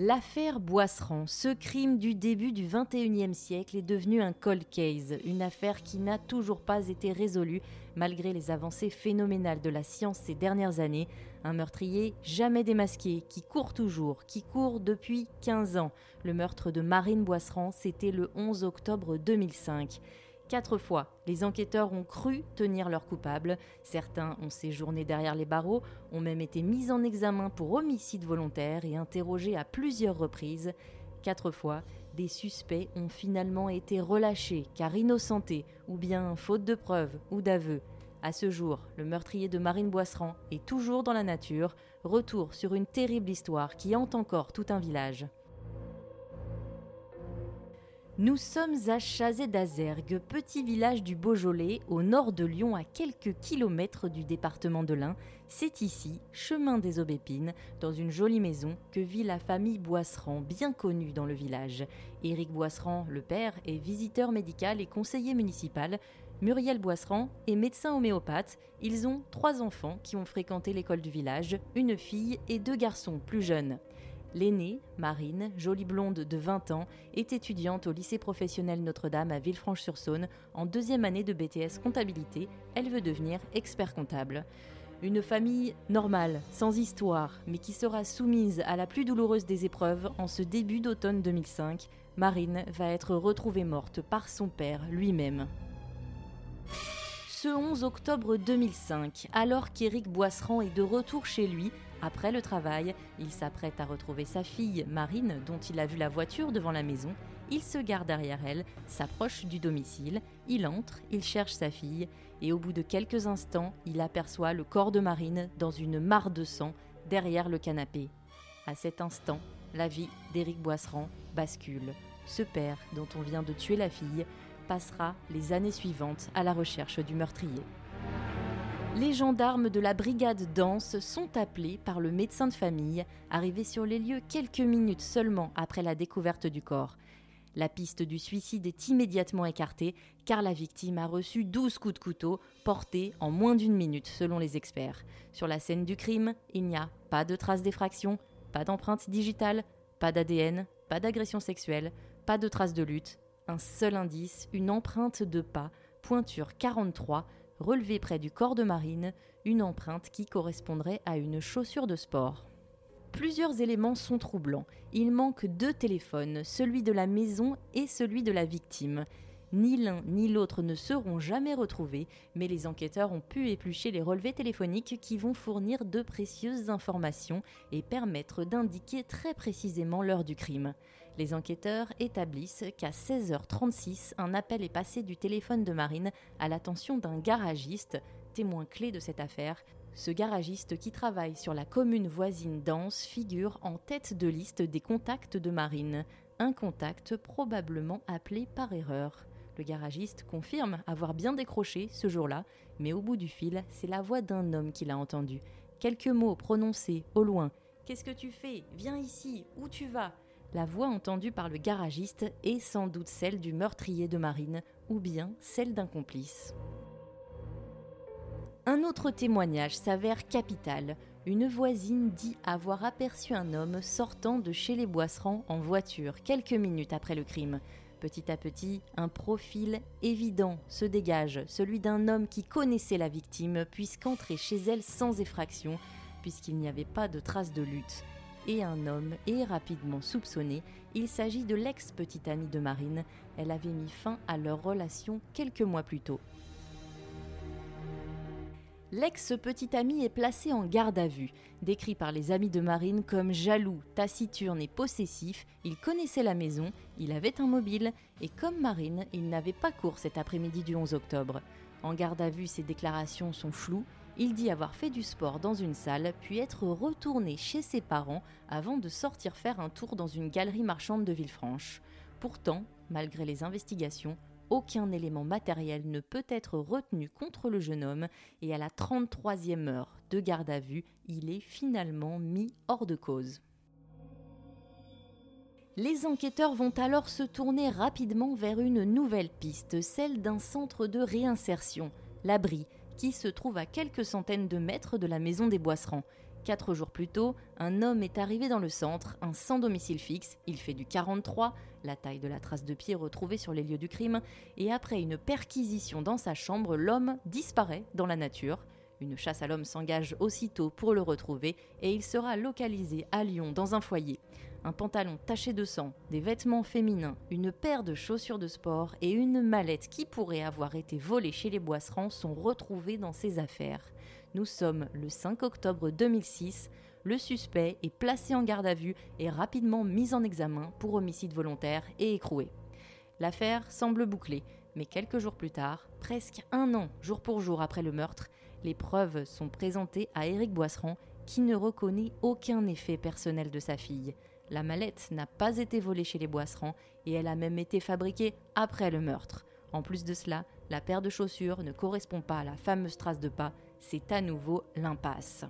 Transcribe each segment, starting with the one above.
L'affaire Boisseran, ce crime du début du 21e siècle, est devenu un cold case, une affaire qui n'a toujours pas été résolue malgré les avancées phénoménales de la science ces dernières années. Un meurtrier jamais démasqué, qui court toujours, qui court depuis 15 ans. Le meurtre de Marine Boisseran, c'était le 11 octobre 2005. Quatre fois, les enquêteurs ont cru tenir leur coupable. Certains ont séjourné derrière les barreaux, ont même été mis en examen pour homicide volontaire et interrogés à plusieurs reprises. Quatre fois, des suspects ont finalement été relâchés car innocentés ou bien faute de preuves ou d'aveux. À ce jour, le meurtrier de Marine Boisseran est toujours dans la nature. Retour sur une terrible histoire qui hante encore tout un village. Nous sommes à Chazé d'Azergue, petit village du Beaujolais, au nord de Lyon, à quelques kilomètres du département de l'Ain. C'est ici, chemin des Aubépines, dans une jolie maison, que vit la famille Boisseran, bien connue dans le village. Éric Boisseran, le père, est visiteur médical et conseiller municipal. Muriel Boisseran est médecin homéopathe. Ils ont trois enfants qui ont fréquenté l'école du village, une fille et deux garçons plus jeunes. L'aînée, Marine, jolie blonde de 20 ans, est étudiante au lycée professionnel Notre-Dame à Villefranche-sur-Saône en deuxième année de BTS comptabilité. Elle veut devenir expert comptable. Une famille normale, sans histoire, mais qui sera soumise à la plus douloureuse des épreuves en ce début d'automne 2005. Marine va être retrouvée morte par son père lui-même. Ce 11 octobre 2005, alors qu'Éric Boisseran est de retour chez lui, après le travail, il s'apprête à retrouver sa fille, Marine, dont il a vu la voiture devant la maison. Il se gare derrière elle, s'approche du domicile, il entre, il cherche sa fille, et au bout de quelques instants, il aperçoit le corps de Marine dans une mare de sang derrière le canapé. À cet instant, la vie d'Éric Boisseran bascule. Ce père, dont on vient de tuer la fille, passera les années suivantes à la recherche du meurtrier. Les gendarmes de la brigade danse sont appelés par le médecin de famille, arrivé sur les lieux quelques minutes seulement après la découverte du corps. La piste du suicide est immédiatement écartée car la victime a reçu 12 coups de couteau portés en moins d'une minute selon les experts. Sur la scène du crime, il n'y a pas de traces d'effraction, pas d'empreinte digitale, pas d'ADN, pas d'agression sexuelle, pas de traces de lutte, un seul indice, une empreinte de pas, pointure 43, relevée près du corps de Marine, une empreinte qui correspondrait à une chaussure de sport. Plusieurs éléments sont troublants. Il manque deux téléphones, celui de la maison et celui de la victime. Ni l'un ni l'autre ne seront jamais retrouvés, mais les enquêteurs ont pu éplucher les relevés téléphoniques qui vont fournir de précieuses informations et permettre d'indiquer très précisément l'heure du crime. Les enquêteurs établissent qu'à 16h36, un appel est passé du téléphone de Marine à l'attention d'un garagiste, témoin clé de cette affaire. Ce garagiste qui travaille sur la commune voisine d'Anse figure en tête de liste des contacts de Marine, un contact probablement appelé par erreur. Le garagiste confirme avoir bien décroché ce jour-là, mais au bout du fil, c'est la voix d'un homme qu'il a entendu. Quelques mots prononcés au loin. Qu'est-ce que tu fais? Viens ici, où tu vas? La voix entendue par le garagiste est sans doute celle du meurtrier de Marine, ou bien celle d'un complice. Un autre témoignage s'avère capital. Une voisine dit avoir aperçu un homme sortant de chez les Boisserands en voiture quelques minutes après le crime. Petit à petit, un profil évident se dégage, celui d'un homme qui connaissait la victime, puisqu'entrer chez elle sans effraction, puisqu'il n'y avait pas de traces de lutte. Et un homme est rapidement soupçonné, il s'agit de l'ex-petite amie de Marine, elle avait mis fin à leur relation quelques mois plus tôt. L'ex-petite amie est placé en garde à vue. Décrit par les amis de Marine comme jaloux, taciturne et possessif, il connaissait la maison, il avait un mobile, et comme Marine, il n'avait pas cours cet après-midi du 11 octobre. En garde à vue, ses déclarations sont floues, Il dit avoir fait du sport dans une salle, puis être retourné chez ses parents avant de sortir faire un tour dans une galerie marchande de Villefranche. Pourtant, malgré les investigations, aucun élément matériel ne peut être retenu contre le jeune homme et à la 33e heure de garde à vue, il est finalement mis hors de cause. Les enquêteurs vont alors se tourner rapidement vers une nouvelle piste, celle d'un centre de réinsertion, l'abri, qui se trouve à quelques centaines de mètres de la maison des Boisserands. Quatre jours plus tôt, un homme est arrivé dans le centre, un sans domicile fixe, il fait du 43, la taille de la trace de pied retrouvée sur les lieux du crime, et après une perquisition dans sa chambre, l'homme disparaît dans la nature. Une chasse à l'homme s'engage aussitôt pour le retrouver et il sera localisé à Lyon dans un foyer un pantalon taché de sang, des vêtements féminins, une paire de chaussures de sport et une mallette qui pourrait avoir été volée chez les Boisserands sont retrouvés dans ses affaires. Nous sommes le 5 octobre 2006. Le suspect est placé en garde à vue et rapidement mis en examen pour homicide volontaire et écroué. L'affaire semble bouclée, mais quelques jours plus tard, presque un an jour pour jour après le meurtre, les preuves sont présentées à Éric Boisseran qui ne reconnaît aucun effet personnel de sa fille. La mallette n'a pas été volée chez les Boisserands et elle a même été fabriquée après le meurtre. En plus de cela, la paire de chaussures ne correspond pas à la fameuse trace de pas, c'est à nouveau l'impasse.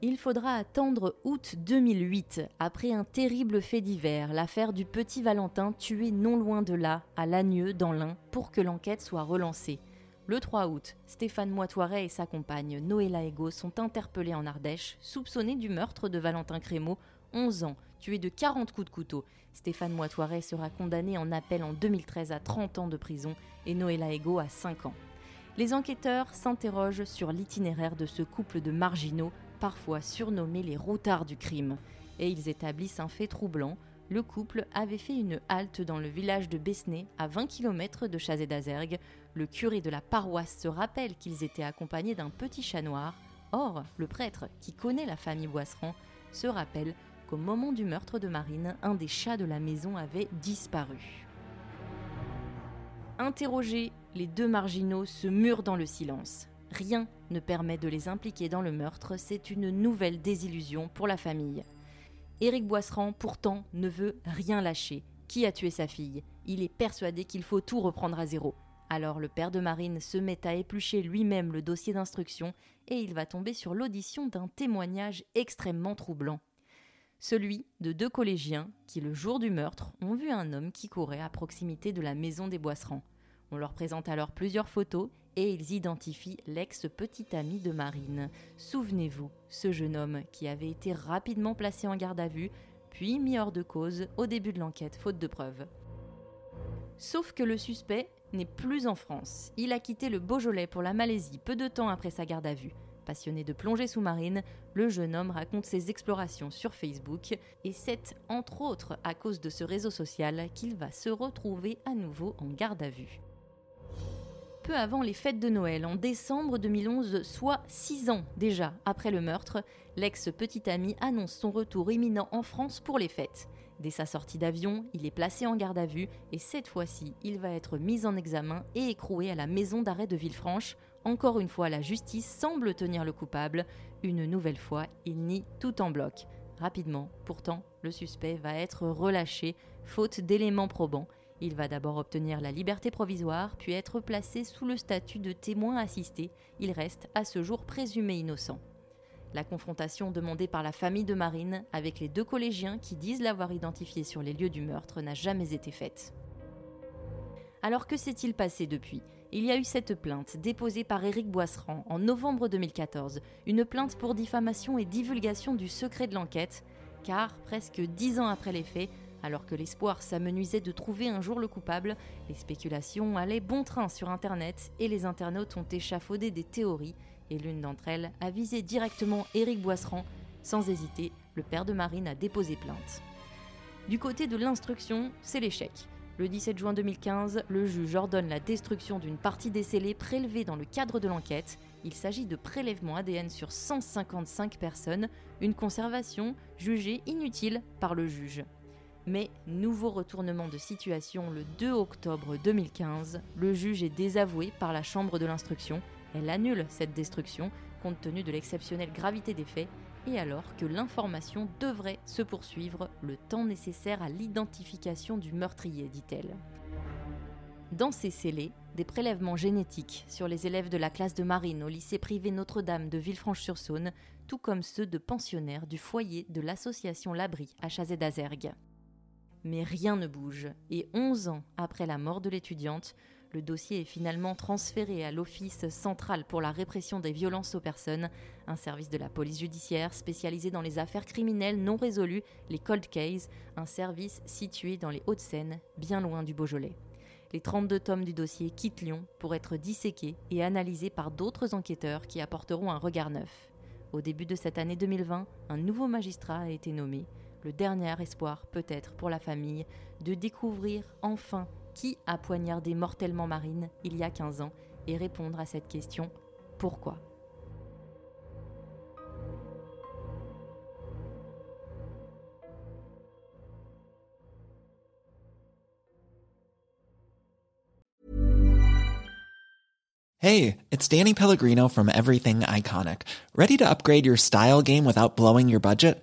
Il faudra attendre août 2008, après un terrible fait divers, l'affaire du petit Valentin tué non loin de là, à Lagneux, dans l'Ain, pour que l'enquête soit relancée. Le 3 août, Stéphane Moitoiret et sa compagne Noëlla Ego sont interpellés en Ardèche, soupçonnés du meurtre de Valentin Crémeau, 11 ans, tué de 40 coups de couteau. Stéphane Moitoiret sera condamné en appel en 2013 à 30 ans de prison et Noëlla Ego à 5 ans. Les enquêteurs s'interrogent sur l'itinéraire de ce couple de marginaux, parfois surnommés les routards du crime, et ils établissent un fait troublant le couple avait fait une halte dans le village de Besnay, à 20 km de Chazé d'Azergue. Le curé de la paroisse se rappelle qu'ils étaient accompagnés d'un petit chat noir. Or, le prêtre, qui connaît la famille Boisseran, se rappelle qu'au moment du meurtre de Marine, un des chats de la maison avait disparu. Interrogés, les deux marginaux se murent dans le silence. Rien ne permet de les impliquer dans le meurtre, c'est une nouvelle désillusion pour la famille. Éric Boisseran, pourtant, ne veut rien lâcher. Qui a tué sa fille? Il est persuadé qu'il faut tout reprendre à zéro. Alors le père de Marine se met à éplucher lui-même le dossier d'instruction et il va tomber sur l'audition d'un témoignage extrêmement troublant. Celui de deux collégiens qui, le jour du meurtre, ont vu un homme qui courait à proximité de la maison des Boisserans. On leur présente alors plusieurs photos et ils identifient l'ex-petit ami de Marine. Souvenez-vous, ce jeune homme qui avait été rapidement placé en garde à vue, puis mis hors de cause au début de l'enquête, faute de preuves. Sauf que le suspect n'est plus en France. Il a quitté le Beaujolais pour la Malaisie peu de temps après sa garde à vue. Passionné de plongée sous-marine, le jeune homme raconte ses explorations sur Facebook et c'est entre autres à cause de ce réseau social qu'il va se retrouver à nouveau en garde à vue peu avant les fêtes de Noël, en décembre 2011, soit six ans déjà après le meurtre, l'ex-petit ami annonce son retour imminent en France pour les fêtes. Dès sa sortie d'avion, il est placé en garde à vue et cette fois-ci, il va être mis en examen et écroué à la maison d'arrêt de Villefranche. Encore une fois, la justice semble tenir le coupable. Une nouvelle fois, il nie tout en bloc. Rapidement, pourtant, le suspect va être relâché, faute d'éléments probants. Il va d'abord obtenir la liberté provisoire, puis être placé sous le statut de témoin assisté. Il reste à ce jour présumé innocent. La confrontation demandée par la famille de Marine avec les deux collégiens qui disent l'avoir identifié sur les lieux du meurtre n'a jamais été faite. Alors que s'est-il passé depuis? Il y a eu cette plainte déposée par Éric Boisseran en novembre 2014, une plainte pour diffamation et divulgation du secret de l'enquête, car presque dix ans après les faits, alors que l'espoir s'amenuisait de trouver un jour le coupable, les spéculations allaient bon train sur Internet et les internautes ont échafaudé des théories, et l'une d'entre elles a visé directement Éric Boisseran. Sans hésiter, le père de Marine a déposé plainte. Du côté de l'instruction, c'est l'échec. Le 17 juin 2015, le juge ordonne la destruction d'une partie des scellés dans le cadre de l'enquête. Il s'agit de prélèvements ADN sur 155 personnes, une conservation jugée inutile par le juge. Mais nouveau retournement de situation le 2 octobre 2015, le juge est désavoué par la Chambre de l'instruction Elle annule cette destruction compte tenu de l'exceptionnelle gravité des faits et alors que l'information devrait se poursuivre le temps nécessaire à l'identification du meurtrier, dit-elle. Dans ces scellés, des prélèvements génétiques sur les élèves de la classe de marine au lycée privé Notre-Dame de Villefranche-sur-Saône, tout comme ceux de pensionnaires du foyer de l'association L'Abri à Chazé-d'Azergue. Mais rien ne bouge, et 11 ans après la mort de l'étudiante, le dossier est finalement transféré à l'Office central pour la répression des violences aux personnes, un service de la police judiciaire spécialisé dans les affaires criminelles non résolues, les cold cases, un service situé dans les Hauts-de-Seine, bien loin du Beaujolais. Les 32 tomes du dossier quittent Lyon pour être disséqués et analysés par d'autres enquêteurs qui apporteront un regard neuf. Au début de cette année 2020, un nouveau magistrat a été nommé, le dernier espoir peut-être pour la famille de découvrir enfin qui a poignardé mortellement Marine il y a 15 ans et répondre à cette question pourquoi? Hey, it's Danny Pellegrino from Everything Iconic. Ready to upgrade your style game without blowing your budget?